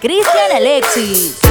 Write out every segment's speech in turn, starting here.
Cristian Alexis.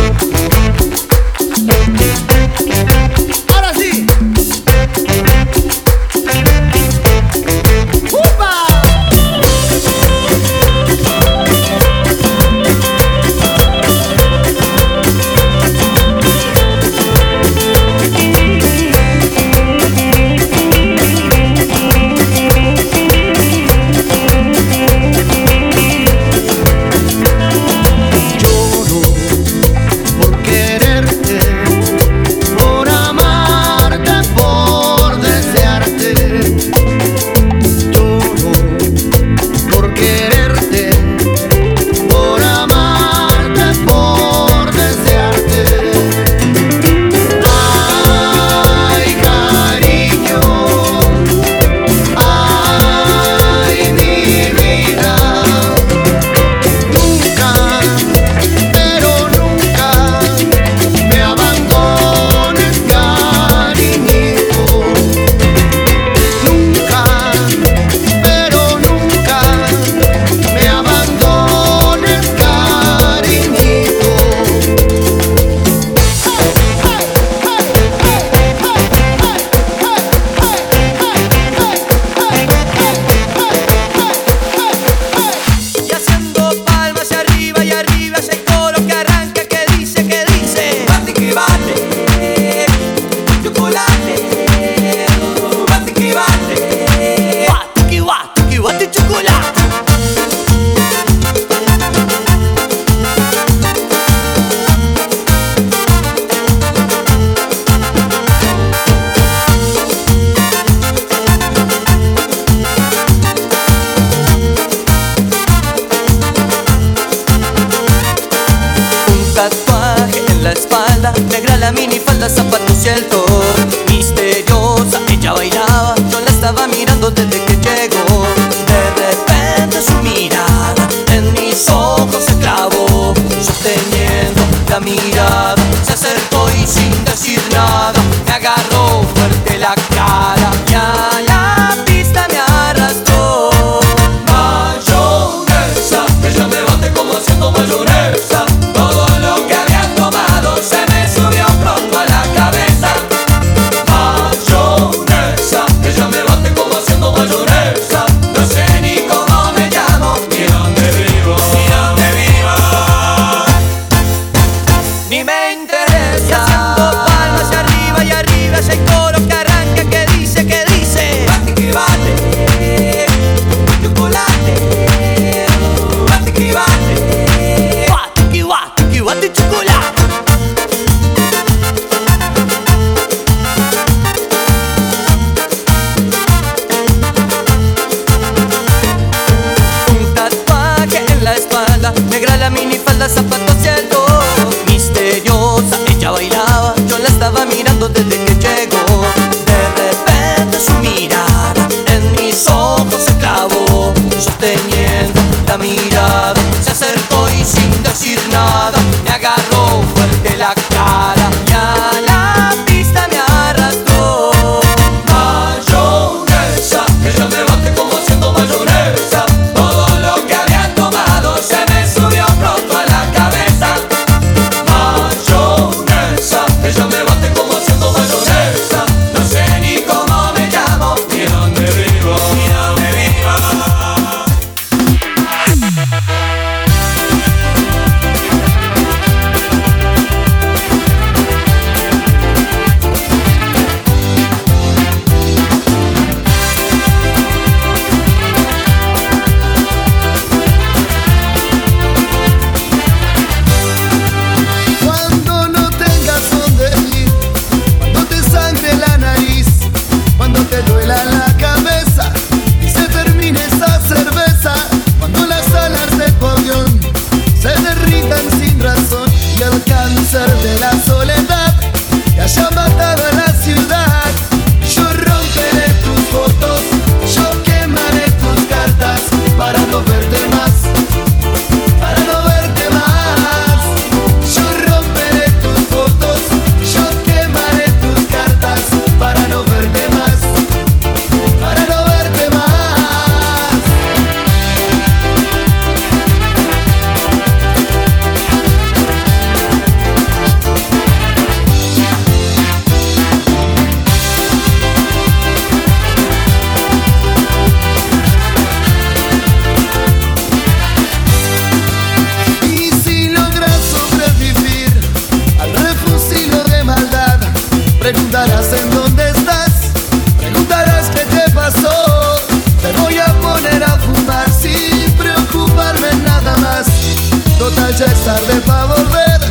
es tarde para volver,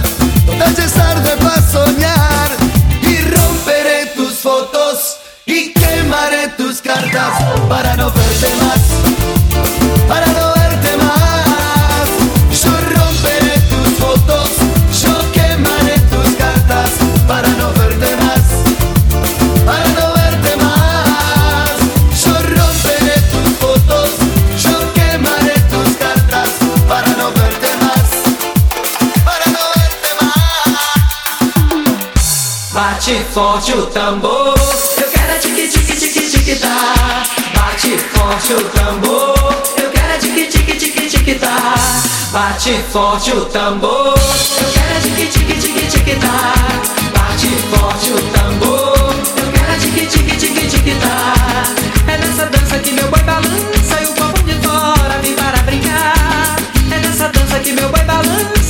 nunca ya es tarde para soñar. Y romperé tus fotos y quemaré tus cartas para no verte más. forte o tambor. Eu quero a tique tique tique tique tá. Bate forte o tambor. Eu quero a tique tique tique tique tá. Bate forte o tambor. Eu quero a tique tique tique tique tá. Bate forte o tambor. Eu quero a tique tique tique tique tá. É nessa dança que meu boi balança e o povo de fora vem para brincar. É nessa dança que meu boi balança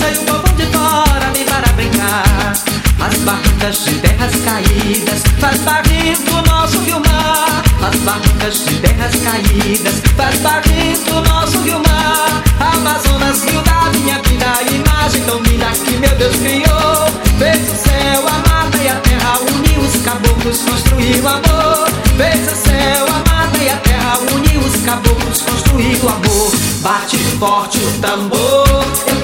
barrancas de terras caídas, faz barrindo nosso rio mar. As barrancas de terras caídas, faz barrindo nosso rio mar. Amazonas, rio da minha vida, a imagem tão linda que meu Deus criou. Fez o céu, a mata e a terra, uniu os caboclos, construiu amor. Fez o céu, a mata e a terra, uniu os caboclos, construiu amor. Bate forte o tambor.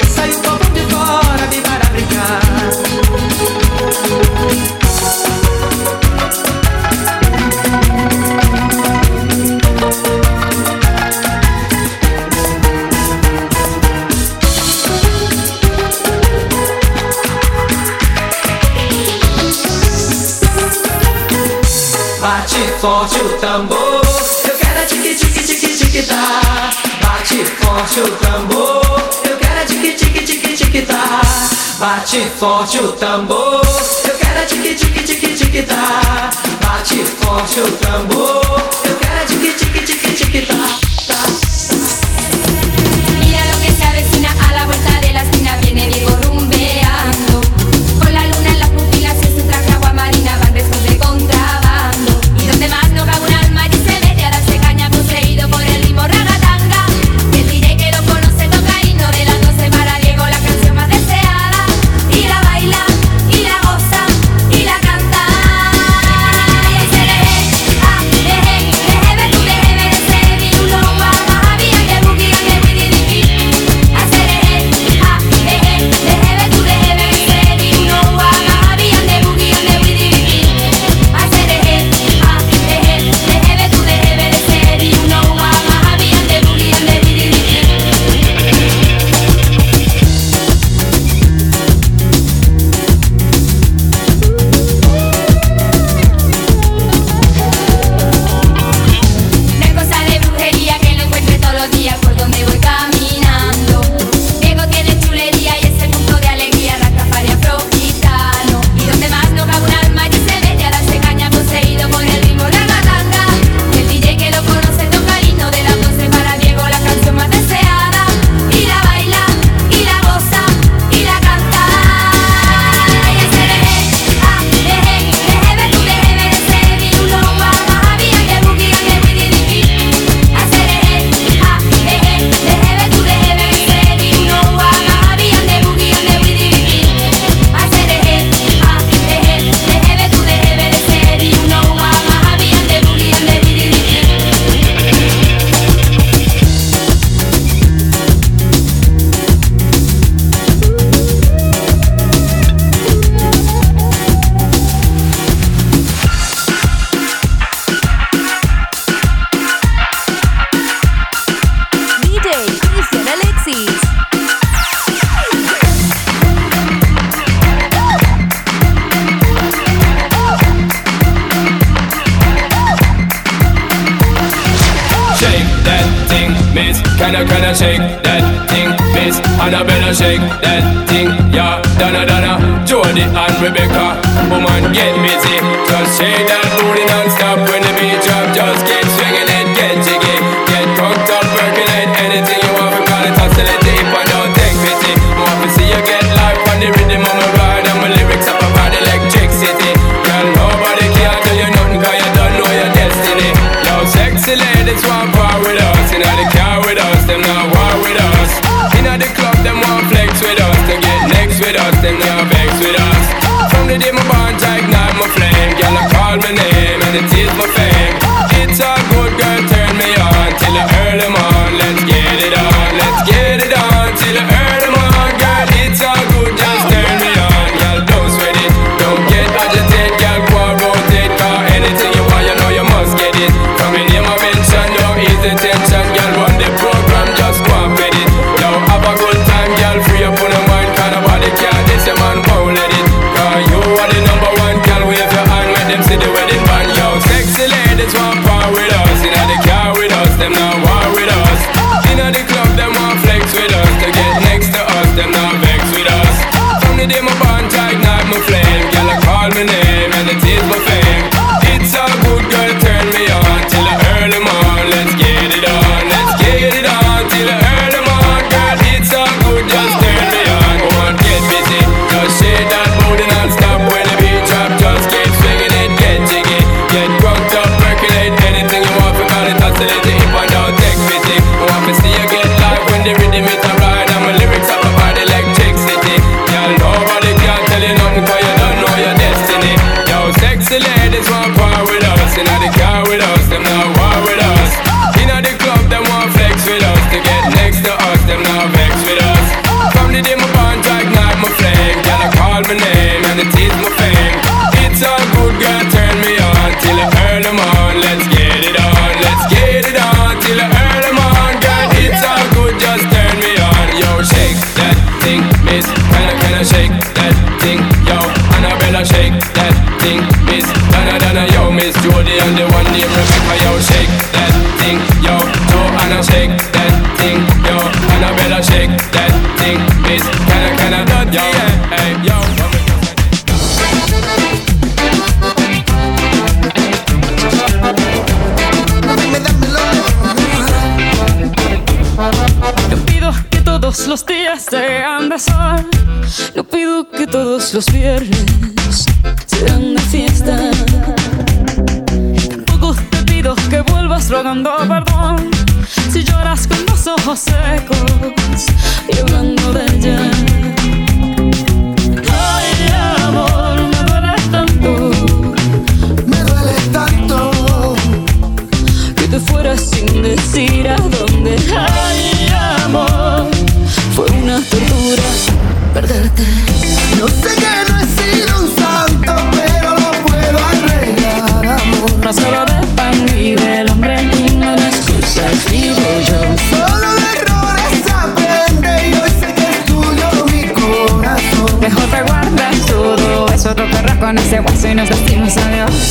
tambor. Eu quero é a tique tique tique tique tá. Bate forte o tambor. Eu quero é a tique tique tique tique tá. Bate forte o tambor. Eu quero é a tique tique tique tique tá. Bate forte o tambor. que todos los viernes sean de fiesta. Tampoco te pido que vuelvas rogando perdón si lloras con los ojos secos y hablando de ella. corazones de guaso y nos decimos adiós.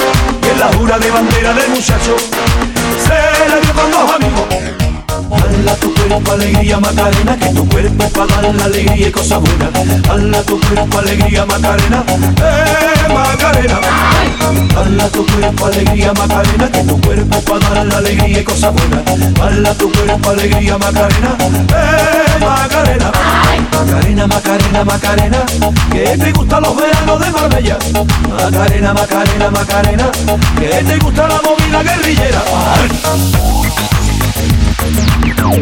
La jura de bandera del muchacho se la dio con dos amigos. Cuerpo alegría Macarena, que tu cuerpo para dar la alegría y cosas buenas. Dala tu cuerpo alegría Macarena, eh Macarena. Dala tu cuerpo alegría Macarena, que tu cuerpo para dar la alegría y cosas buenas. Dala tu cuerpo alegría Macarena, eh Macarena. Macarena, Macarena, Macarena, que te gustan los veranos de Marbella. Macarena, Macarena, Macarena, que te gusta la movida guerrillera. Dala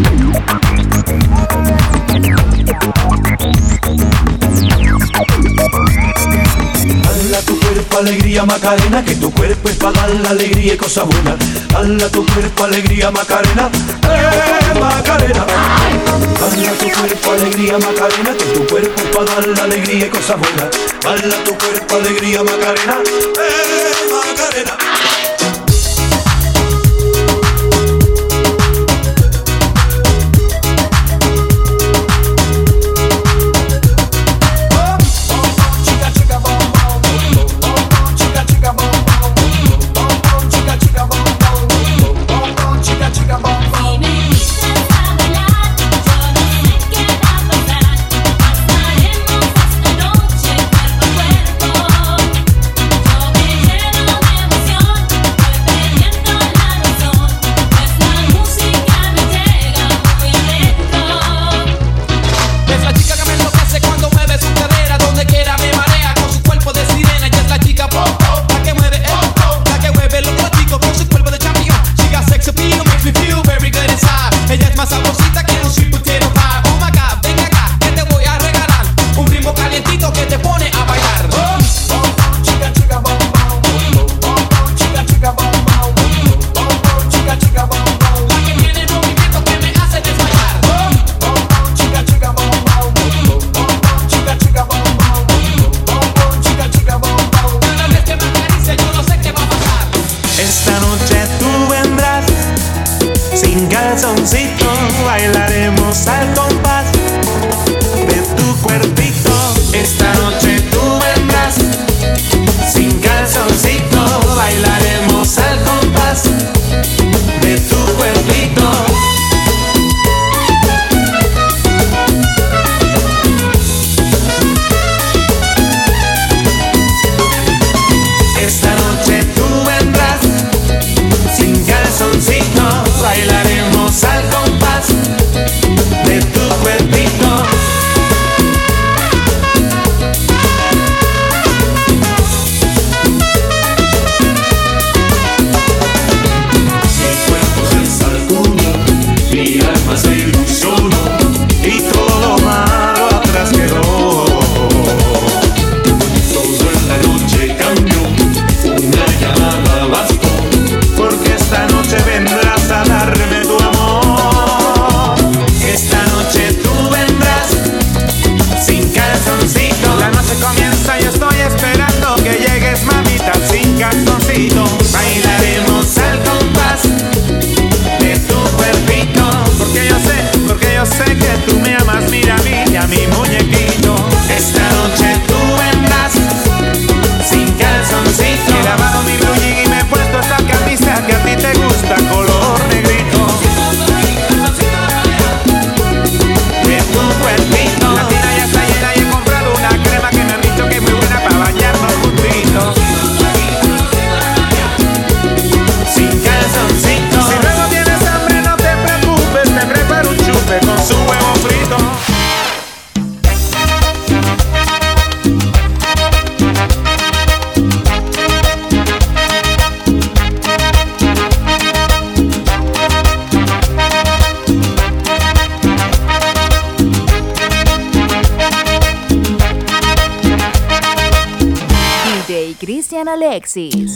tu cuerpo alegría Macarena, que tu cuerpo es para dar la alegría y cosas buenas. Dala tu cuerpo alegría Macarena, eh Macarena. Dala tu cuerpo alegría Macarena, que tu cuerpo es para dar la alegría y cosas buenas. Dala tu cuerpo alegría Macarena, eh Macarena. See.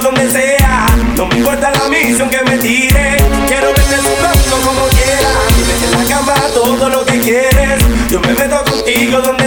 donde sea. No me importa la misión que me tire. Quiero verte jugando como quieras. Vete en la cama todo lo que quieres. Yo me meto contigo donde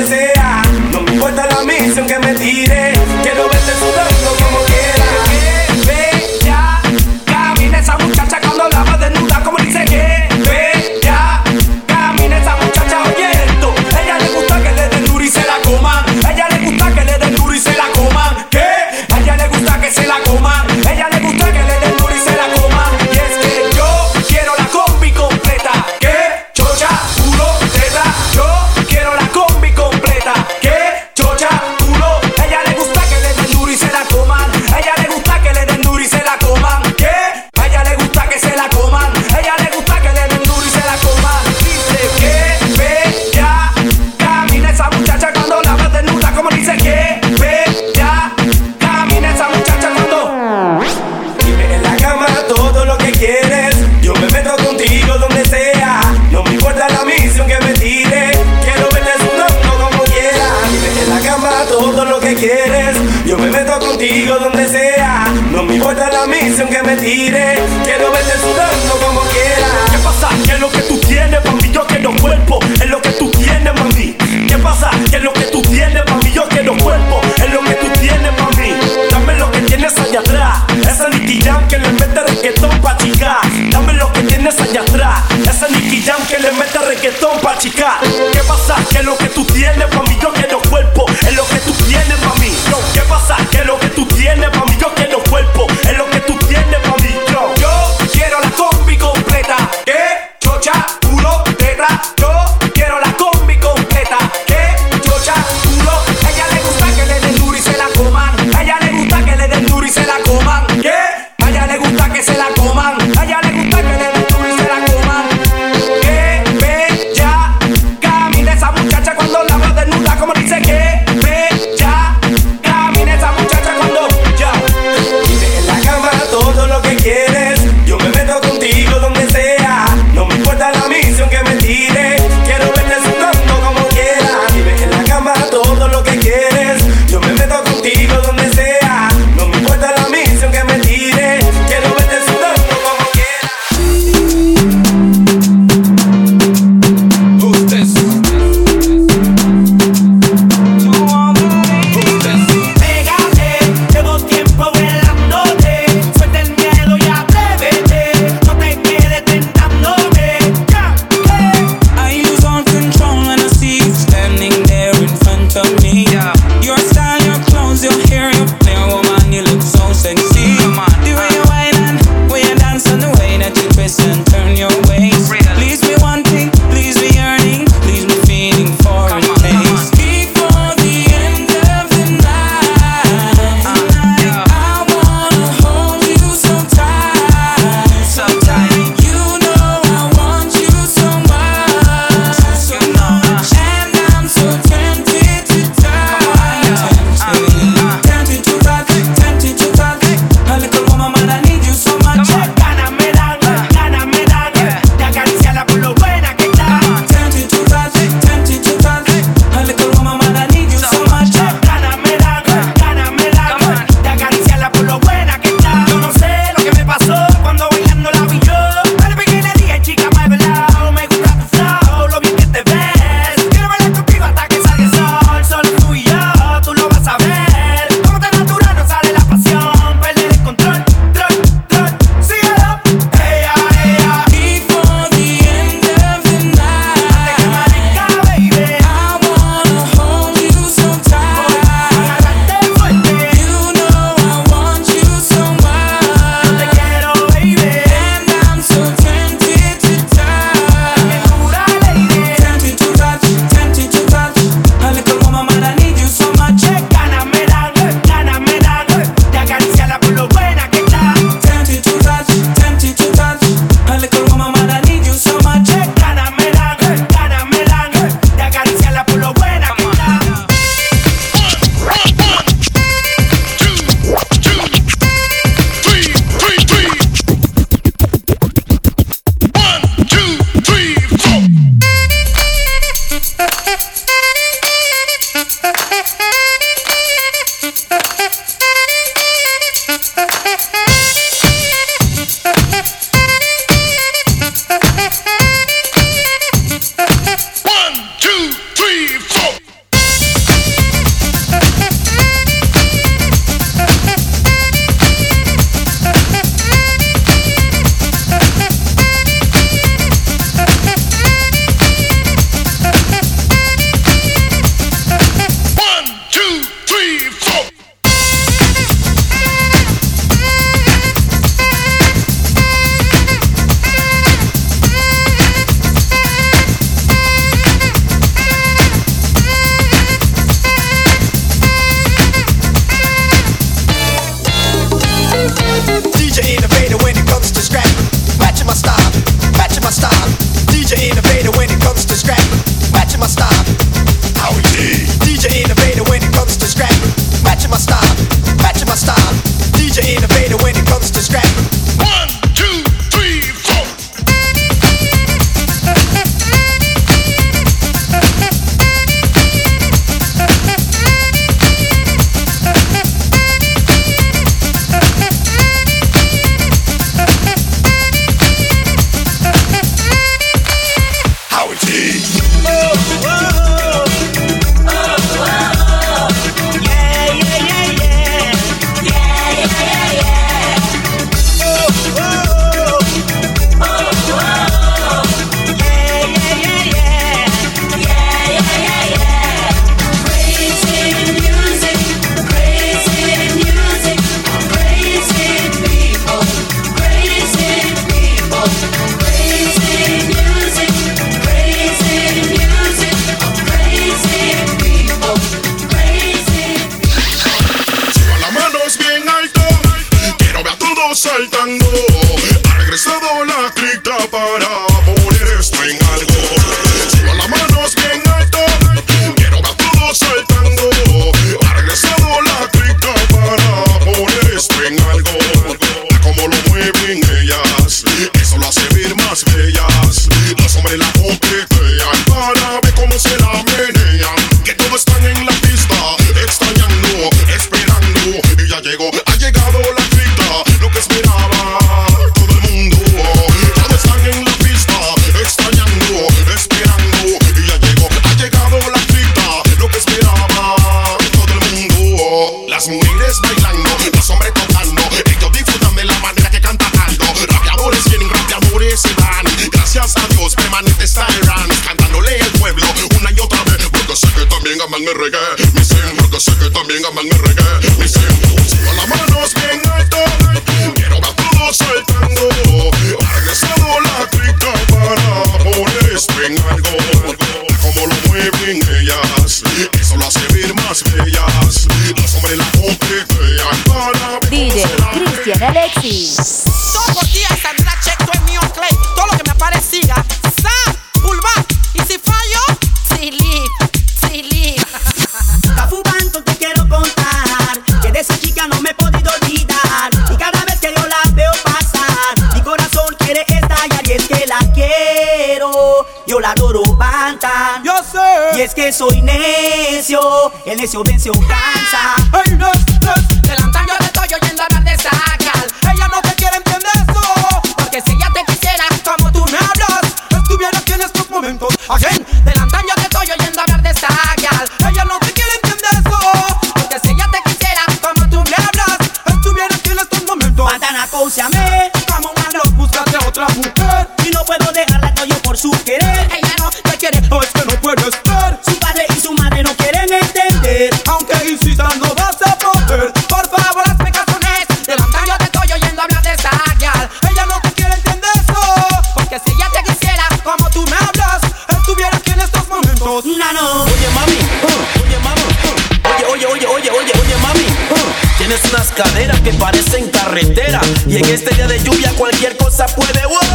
Y en este día de lluvia cualquier cosa puede. ¡Wow!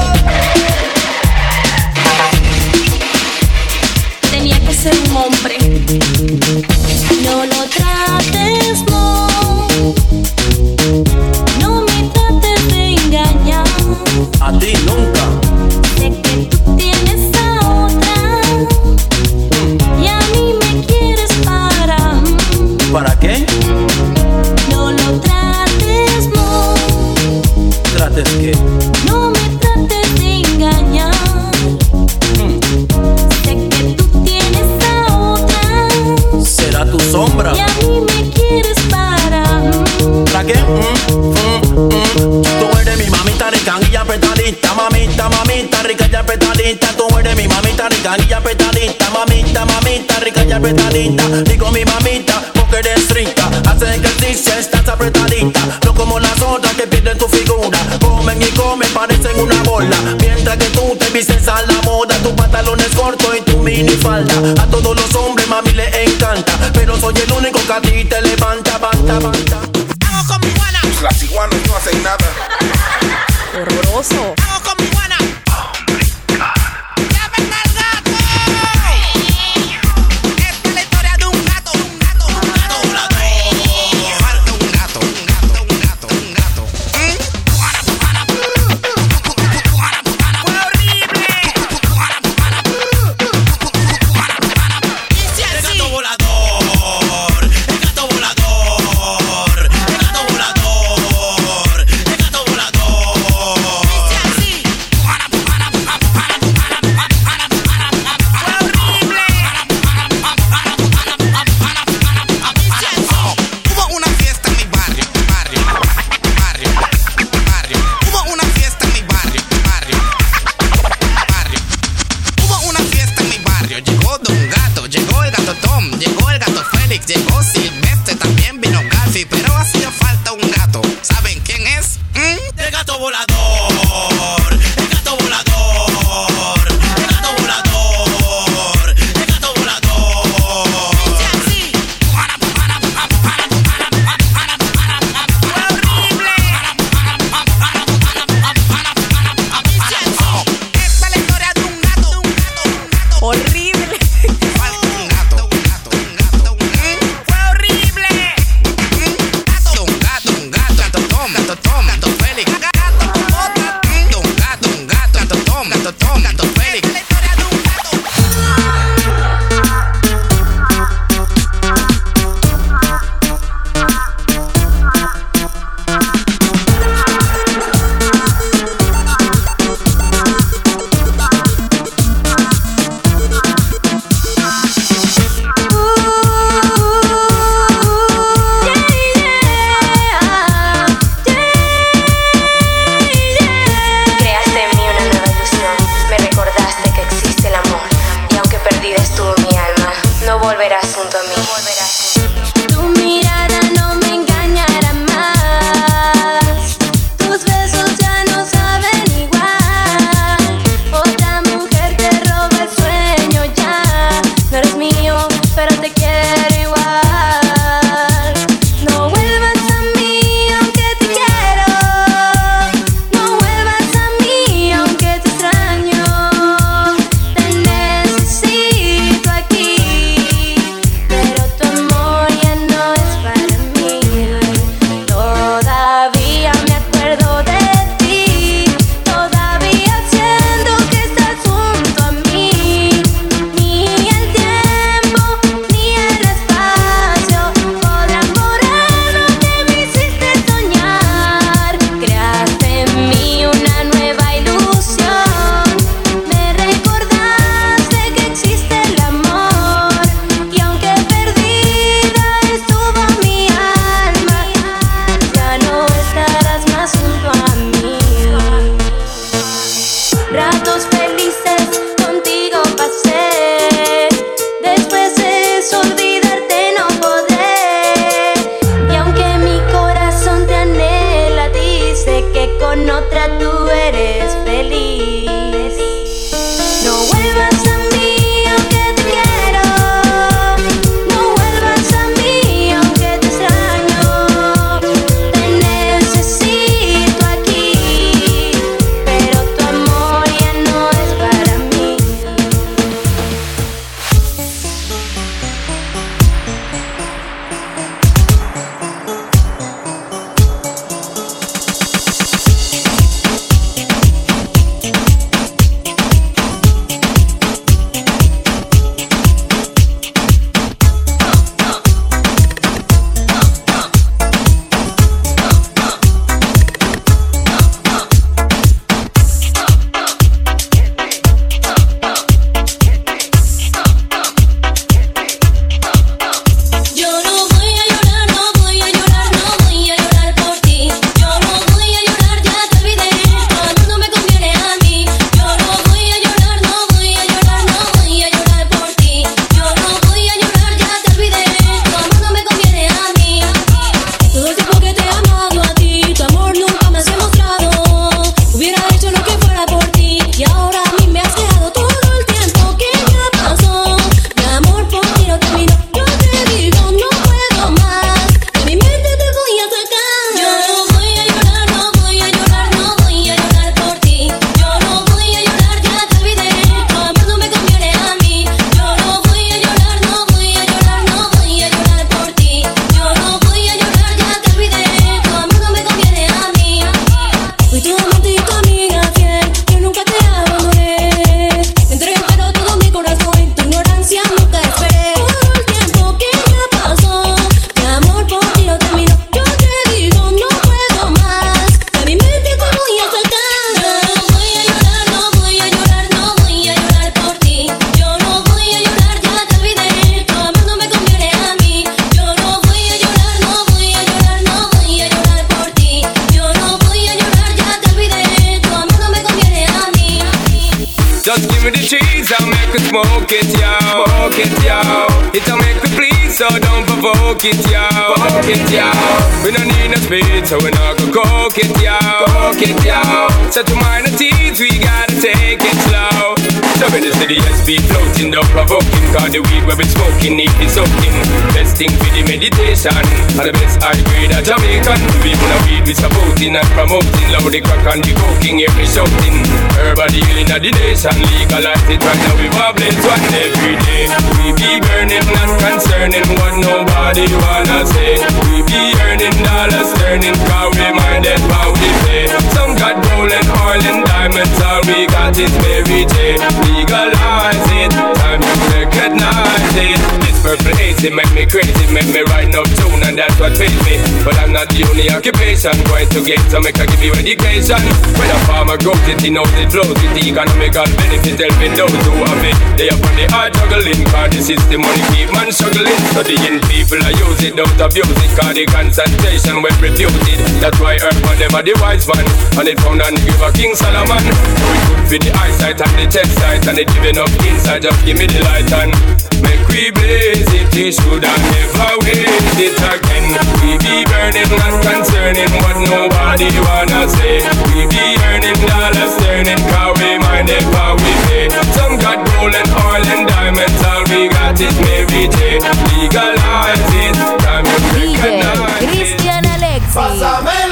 We gotta take it slow. When the city SP floating, don't provoking, cause the weed we've smoking, need it soaking. Best thing for the meditation, and the best high grade of Jamaican. We wanna weed we supporting and promoting, loud the crack and the coking, hear me shouting. Herbal healing of the nation, legalize it right now, we wobbling one every day. We be burning, not concerning what nobody wanna say. We be earning dollars, turning, cause we minded how we pay. Some got and oil and diamonds, all we got is Mary J. Legalize it, time to recognize it. Purple haze, it make me crazy, make me write no tune, and that's what pays me. But I'm not the only occupation, going to get to make I give you education. When a farmer grows it, he knows it flows it, the economical benefit, helping those who have it. They up on the hard juggling, cause the money keep man struggling. Studying people, I use it, don't abuse it, cause the concentration when refuted. That's why Earth man, them are the wise man, and it found and give a King Solomon. So it good for the eyesight and the chest sight, and it giving up inside, just give me the light and make we blaze it, it should have never waste it again. We be burning, not concerning what nobody wanna say. We be earning dollars, turning, cause we minded how we pay. Some got gold and oil and diamonds, all we got is Mary J. Legalize it, time to recognize it. Cristian Alexis. Pásame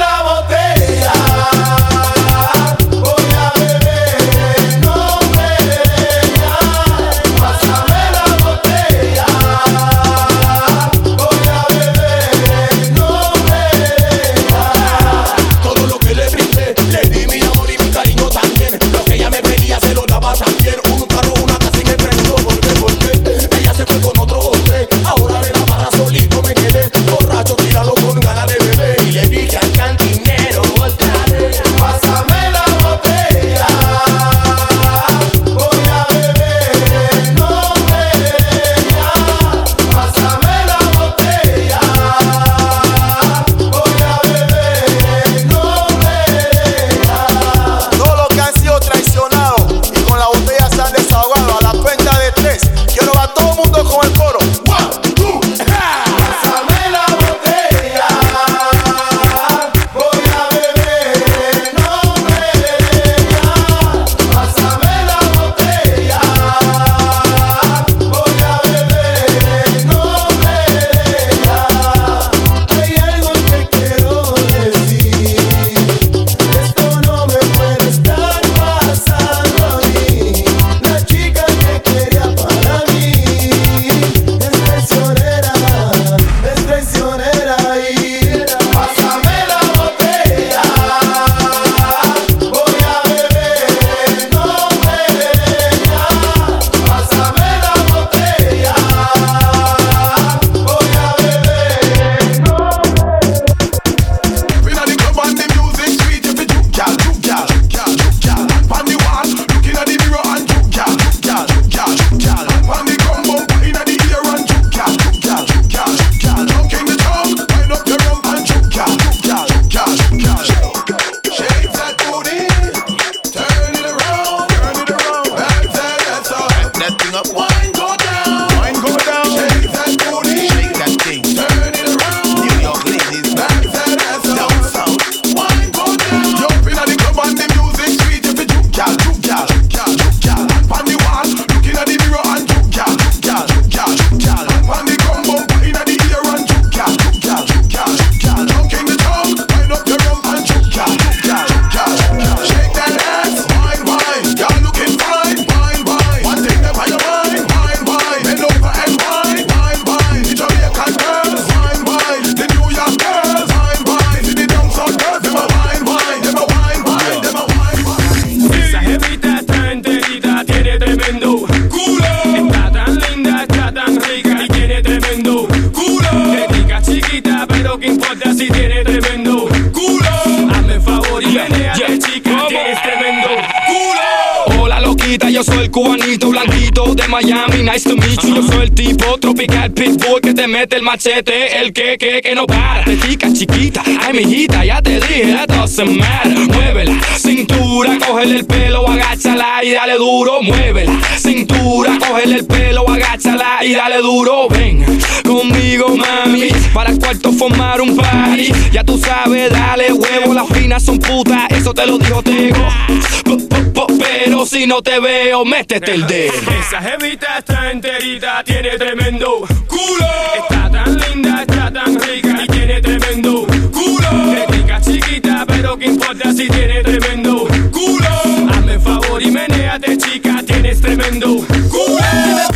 big got pit boy te mete el machete, el que, que, que no para. Chica chiquita, ay mijita, ya te dije, that doesn't matter. Muévela, cintura, cógele el pelo, agáchala y dale duro. Muévela, cintura, cógele el pelo, agáchala y dale duro. Ven conmigo, mami, para el cuarto formar un party. Ya tú sabes, dale huevo, las finas son putas, eso te lo dijo Tego. Pero si no te veo, métete el dedo. Esa jevita está enterita, tiene tremendo culo tan rica y tiene tremendo culo. Rica chiquita, pero qué importa si tiene tremendo culo. Hazme favor y menéate, chica, tienes tremendo culo.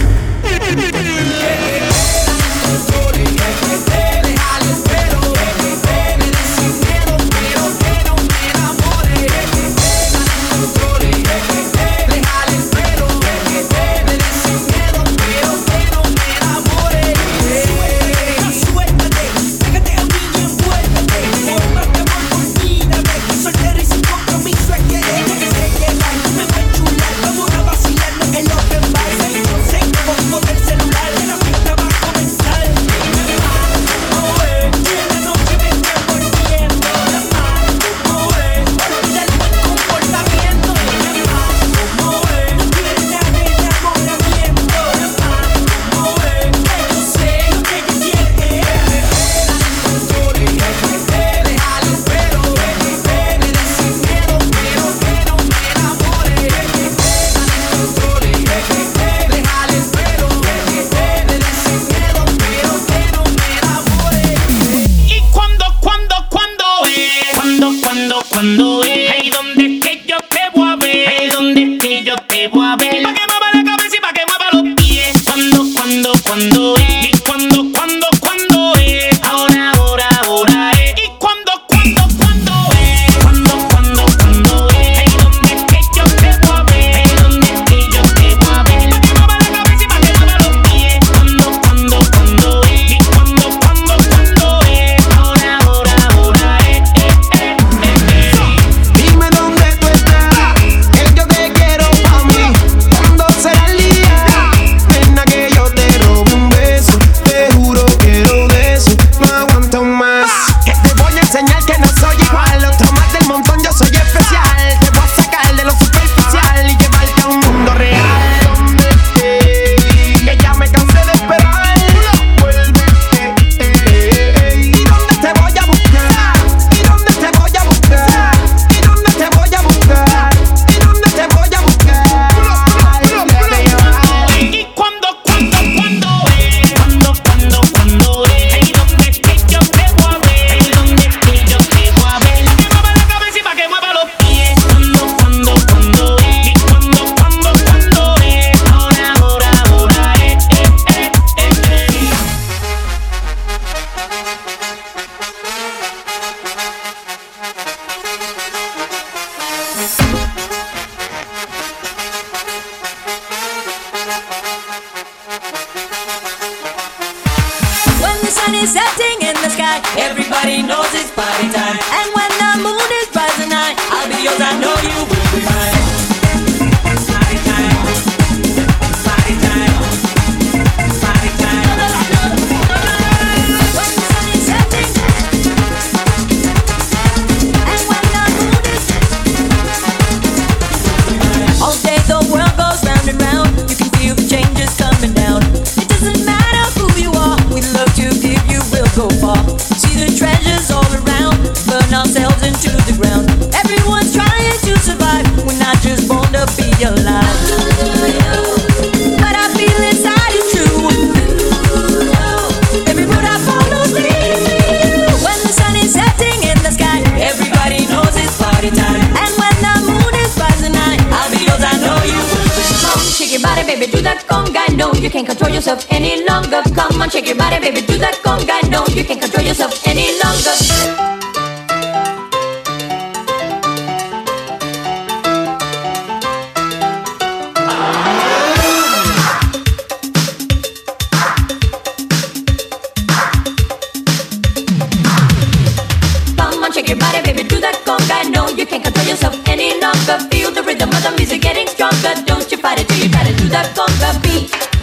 you can't control yourself any longer. Feel the rhythm of the music getting stronger. Don't you fight it till you try to do the conga beat.